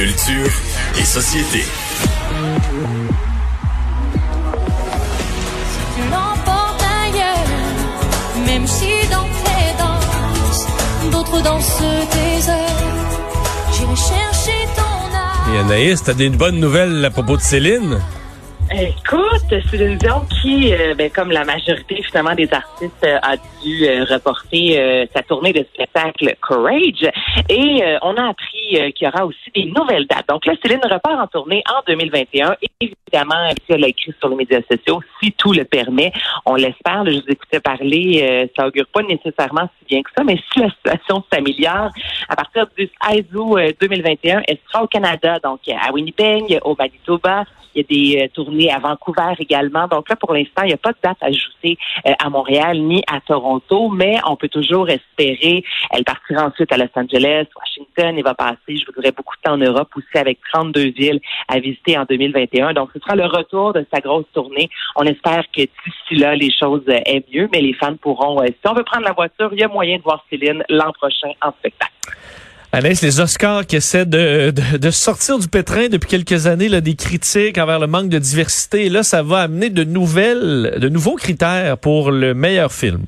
Culture et société. tu l'emportes ailleurs, même si dans tes danses, d'autres dansent tes heures. J'irai chercher ton âme. Et Anaïs, t'as des bonnes nouvelles à propos de Céline? Écoute, c'est une vision qui, euh, ben, comme la majorité finalement des artistes, euh, a dû euh, reporter sa tournée de spectacle Courage. Et on a appris qu'il y aura aussi des nouvelles dates. Donc là, Céline repart en tournée en 2021. Et évidemment, elle a écrit sur les médias sociaux, si tout le permet, on l'espère. Je vous écoutais parler, ça augure pas nécessairement si bien que ça, mais si la situation s'améliore, à partir du 16 août euh, 2021, elle sera au Canada, donc à Winnipeg, au Manitoba. Il y a des euh, à Vancouver également. Donc là, pour l'instant, il n'y a pas de date ajoutée euh, à Montréal ni à Toronto, mais on peut toujours espérer. Elle partira ensuite à Los Angeles, Washington. Elle va passer, je vous dirais, beaucoup de temps en Europe aussi avec 32 villes à visiter en 2021. Donc, ce sera le retour de sa grosse tournée. On espère que d'ici là, les choses euh, aient mieux, mais les fans pourront, euh, si on veut prendre la voiture, il y a moyen de voir Céline l'an prochain en spectacle. Anaïs, les Oscars qui essaient de, de, sortir du pétrin depuis quelques années, là, des critiques envers le manque de diversité. Là, ça va amener de nouvelles, de nouveaux critères pour le meilleur film.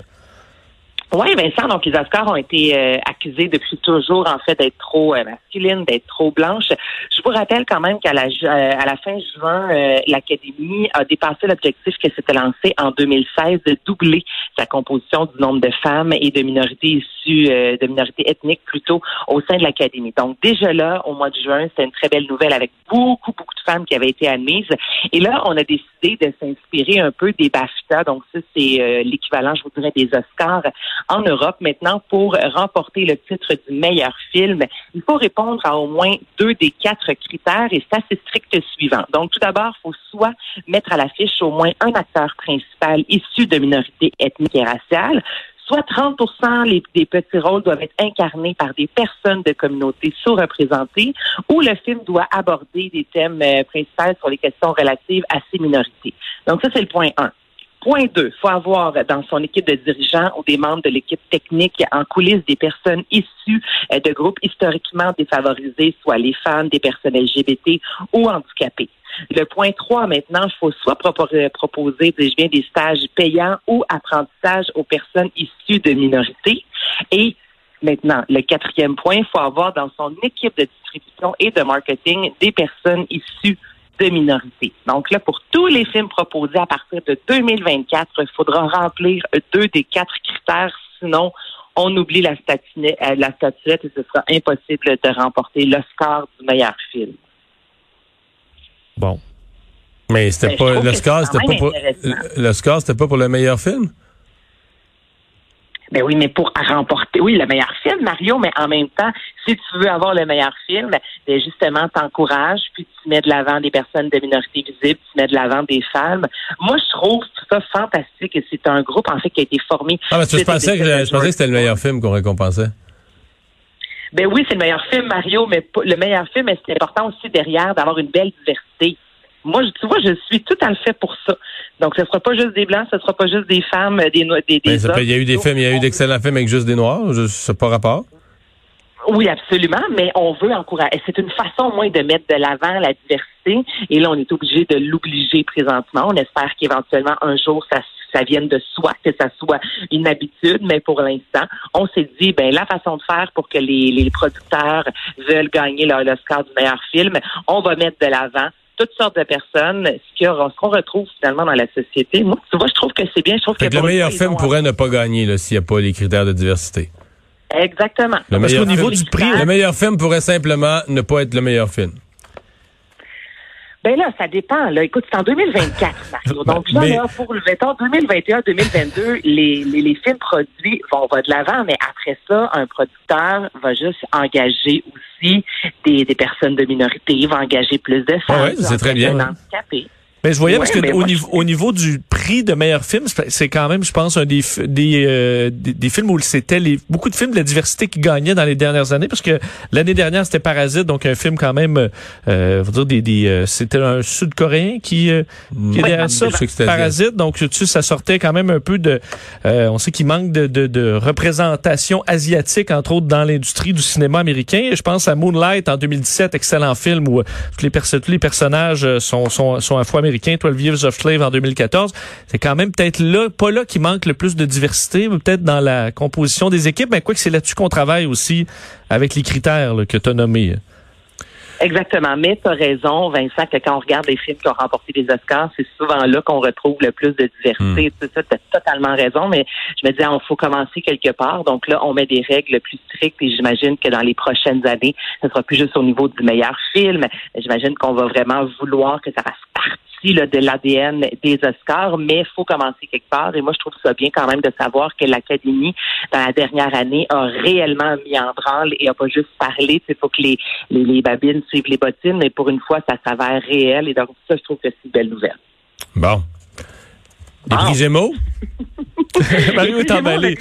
Oui, Vincent, donc les Oscars ont été euh, accusés depuis toujours, en fait, d'être trop euh, masculines, d'être trop blanches. Je vous rappelle quand même qu'à la, euh, à la fin juin, euh, l'Académie a dépassé l'objectif que s'était lancé en 2016 de doubler sa composition du nombre de femmes et de minorités issues, euh, de minorités ethniques plutôt, au sein de l'Académie. Donc déjà là, au mois de juin, c'était une très belle nouvelle avec beaucoup, beaucoup de femmes qui avaient été admises. Et là, on a décidé de s'inspirer un peu des BAFTA. Donc ça, c'est l'équivalent, je vous dirais, des Oscars en Europe maintenant pour remporter le titre du meilleur film. Il faut répondre à au moins deux des quatre critères et c'est assez strict suivant. Donc tout d'abord, il faut soit mettre à l'affiche au moins un acteur principal issu de minorités ethniques et raciales, soit 30 les- des petits rôles doivent être incarnés par des personnes de communautés sous-représentées, ou le film doit aborder des thèmes euh, principaux sur les questions relatives à ces minorités. Donc ça, c'est le point 1. Point 2, il faut avoir dans son équipe de dirigeants ou des membres de l'équipe technique en coulisses des personnes issues euh, de groupes historiquement défavorisés, soit les femmes, des personnes LGBT ou handicapées. Le point 3, maintenant, il faut soit euh, proposer, dis-je bien, des stages payants ou apprentissage aux personnes issues de minorités. Et maintenant, le quatrième point, il faut avoir dans son équipe de distribution et de marketing des personnes issues de minorités. Donc là, pour tous les films proposés à partir de 2024, il faudra remplir deux des quatre critères, sinon on oublie la statuette, euh, la statuette et ce sera impossible de remporter l'Oscar du meilleur film. Bon. Mais c'était Ben, pas c'était pas pour score, c'était pas pour le meilleur film? Ben oui, mais pour remporter, oui, le meilleur film, Mario, mais en même temps, si tu veux avoir le meilleur film, ben justement, t'encourages, puis tu mets de l'avant des personnes de minorité visible, tu mets de l'avant des femmes. Moi, je trouve ça fantastique et c'est un groupe, en fait, qui a été formé. Ah, mais je suite aux pensais que je pensais que c'était le meilleur film qu'on récompensait. Ben oui, c'est le meilleur film, Mario, mais le meilleur film, mais c'est important aussi derrière d'avoir une belle diversité. Moi, tu vois, je suis tout à fait pour ça. Donc, ce sera pas juste des blancs, ce sera pas juste des femmes, euh, des no- des, peut- il y a eu des films, il y a eu d'excellents films avec juste des noirs, sais pas rapport? Oui, absolument, mais on veut encourager. C'est une façon, au moins, de mettre de l'avant la diversité. Et là, on est obligé de l'obliger présentement. On espère qu'éventuellement, un jour, ça, ça vienne de soi, que ça soit une habitude. Mais pour l'instant, on s'est dit, ben, la façon de faire pour que les, les producteurs veulent gagner le- l'Oscar du meilleur film, on va mettre de l'avant toutes sortes de personnes, ce qu'on retrouve finalement dans la société. Moi, tu vois, je trouve que c'est bien. Je trouve Fait que le meilleur film ont- pourrait ne pas gagner s'il n'y a pas les critères de diversité. Exactement. Le Parce qu'au niveau du prix, le meilleur film pourrait simplement ne pas être le meilleur film. Ben là, ça dépend. Là. Écoute, c'est en 2024, Mario. Donc là, Mais- là pour le mettons, 2021-2022, les, les, les films produits vont va de l'avant, mais après ça, un producteur va juste engager aussi des, des personnes de minorité, il va engager plus de femmes. ouais, c'est va très bien. handicapés. Mais je voyais Ouais, parce que au niveau, je- au niveau du prix de meilleur film, c'est quand même, je pense, un des des, euh, des, des films où c'était les beaucoup de films de la diversité qui gagnaient dans les dernières années, parce que l'année dernière c'était Parasite, donc un film quand même, euh, dire des, des euh, c'était un Sud-Coréen qui, euh, qui est derrière ça, Parasite, donc tu sais, ça sortait quand même un peu de, euh, on sait qu'il manque de, de, de représentation asiatique entre autres dans l'industrie du cinéma américain. Je pense à Moonlight en 2017, excellent film où euh, tous les, perso- tous les personnages euh, sont, sont, sont afro-américains. 12 Years of Slave en 2014. C'est quand même peut-être là, pas là qui manque le plus de diversité, mais peut-être dans la composition des équipes. Mais quoi que c'est là-dessus qu'on travaille aussi avec les critères là, que tu as nommés. Exactement. Mais tu as raison, Vincent, que quand on regarde les films qui ont remporté des Oscars, c'est souvent là qu'on retrouve le plus de diversité. Ça, tu as totalement raison. Mais je me dis, il faut commencer quelque part. Donc là, on met des règles plus strictes et j'imagine que dans les prochaines années, ce sera plus juste au niveau du meilleur film. J'imagine qu'on va vraiment vouloir que ça fasse partie là, de l'ADN des Oscars, mais il faut commencer quelque part. Et moi, je trouve ça bien quand même de savoir que l'Académie, dans la dernière année, a réellement mis en branle et a pas juste parlé. Il faut que les, les, les babines suivent les bottines, mais pour une fois, ça s'avère réel. Et donc, ça, je trouve que c'est une belle nouvelle. Bon. Les prix Gémeaux? Mario est emballé.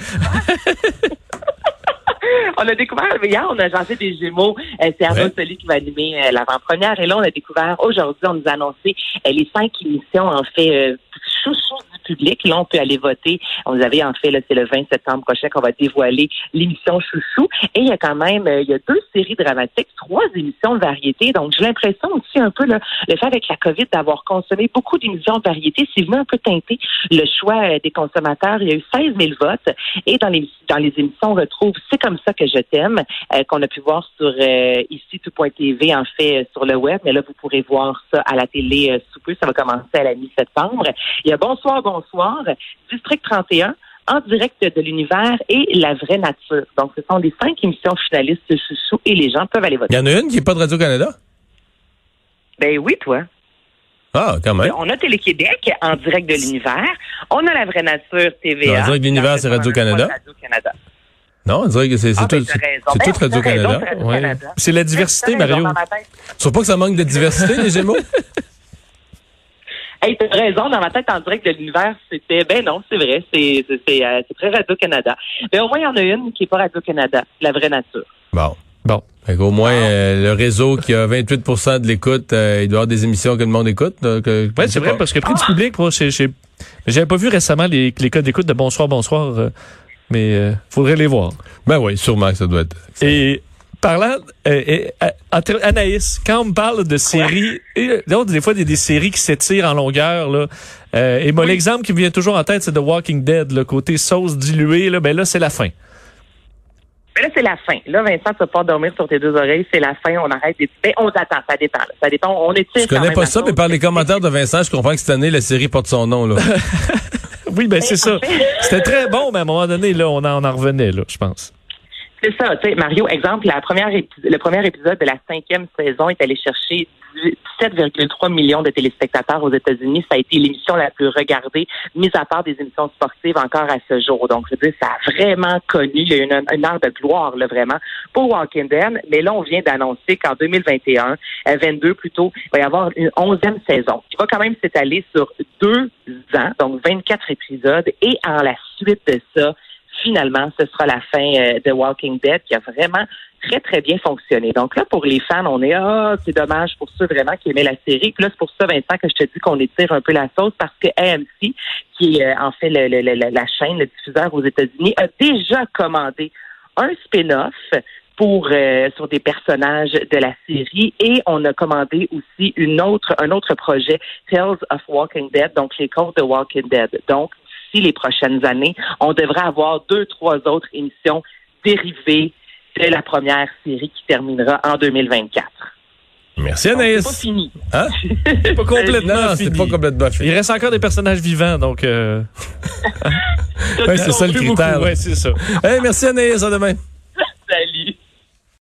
On a découvert, hier, on a lancé des Gémeaux. Euh, c'est Arnaud Ouais. Soli qui va animer euh, l'avant-première. Et là, on a découvert, aujourd'hui, on nous a annoncé euh, les cinq émissions, en fait, euh, chouchou du public. Là, on peut aller voter. On avait, en fait, c'est le 20 septembre prochain qu'on va dévoiler l'émission chouchou. Et il y a quand même, euh, il y a deux séries dramatiques, trois émissions de variété. Donc, j'ai l'impression aussi un peu, là, le fait avec la COVID d'avoir consommé beaucoup d'émissions de variété, c'est venu un peu teinter le choix euh, des consommateurs. Il y a eu 16 000 votes. Et dans les, dans les émissions, on retrouve C'est comme ça que je t'aime, euh, qu'on a pu voir sur euh, ici tout.tv, en fait, sur le web. Mais là, vous pourrez voir ça à la télé sous peu. Ça va commencer à la mi-septembre. Il y a Bonsoir, bonsoir, District 31 en direct de l'univers et la vraie nature. Donc, ce sont les cinq émissions finalistes de Chouchou et les gens peuvent aller Il voter. y en a une qui n'est pas de Radio-Canada? Ben oui, toi. Ah, quand même. On a Télé-Québec en direct de l'univers. On a la vraie nature TVA. En direct de l'univers, c'est Radio-Canada. Radio-Canada. Non, on dirait que c'est Ah, ben, tout, Ben, tout raison, Radio-Canada. c'est la diversité, Mario. Tu trouves pas que ça manque de diversité, les Gémeaux? Hey, t'as raison, dans ma tête, en direct de l'univers, c'était, ben non, c'est vrai, c'est, c'est, c'est, euh, c'est très Radio-Canada. Mais au moins, il y en a une qui est pas Radio-Canada, la vraie nature. Bon. Bon. Fait qu'au moins, euh, le réseau qui a 28% de l'écoute, euh, il doit y avoir des émissions que le monde écoute. donc, euh, Ouais, je c'est vrai, pas. parce que prix du public, moi, j'ai, j'ai- j'avais pas vu récemment les, les codes d'écoute de Bonsoir, Bonsoir, euh, mais euh, faudrait les voir. Ben oui, sûrement que ça doit être. Et parlant, euh, euh, euh, Anaïs, quand on me parle de séries, et, euh, là, des fois, il y a des séries qui s'étirent en longueur, là. Euh, et moi, l'exemple qui me vient toujours en tête, c'est The Walking Dead, le côté sauce diluée, là. Ben là, c'est la fin. Mais là, c'est la fin. Là, Vincent, tu vas pas dormir sur tes deux oreilles, c'est la fin, on arrête des... Ben, on attend, ça dépend, là. Ça dépend, on étire Je connais pas ça, chose. mais par les commentaires de Vincent, je comprends que cette année, la série porte son nom. Là. Oui, ben c'est ça. C'était très bon, mais à un moment donné, là, on en, on en revenait, là, je pense. C'est ça, tu sais, Mario, exemple, la première le premier épisode de la cinquième saison est allé chercher 17,3 millions de téléspectateurs aux États-Unis. Ça a été l'émission la plus regardée, mis à part des émissions sportives encore à ce jour. Donc, je veux dire, ça a vraiment connu, il y a eu une, une heure de gloire, là, vraiment, pour Walking Dead. Mais là, on vient d'annoncer qu'en 2021, euh, 22 plutôt, il va y avoir une onzième saison qui va quand même s'étaler sur deux ans, donc 24 épisodes. Et en la suite de ça, finalement, ce sera la fin euh, de Walking Dead qui a vraiment très, très bien fonctionné. Donc là, pour les fans, on est Ah, c'est dommage pour ceux vraiment qui aimaient la série. Puis là, c'est pour ça, Vincent, que je te dis qu'on étire un peu la sauce parce que AMC, qui est euh, en fait la chaîne, le diffuseur aux États-Unis, a déjà commandé un spin-off pour euh, sur des personnages de la série et on a commandé aussi une autre un autre projet Tales of Walking Dead donc les contes de Walking Dead donc d'ici les prochaines années on devrait avoir deux trois autres émissions dérivées de la première série qui terminera en 2024 Merci Anaïs. c'est pas fini Hein? C'est pas complètement Non, c'est fini. pas complètement fini. Il reste encore des personnages vivants, donc... Euh... Ouais, c'est ça le critère. Ouais, c'est ça. Hey, merci Anaïs, à demain. salut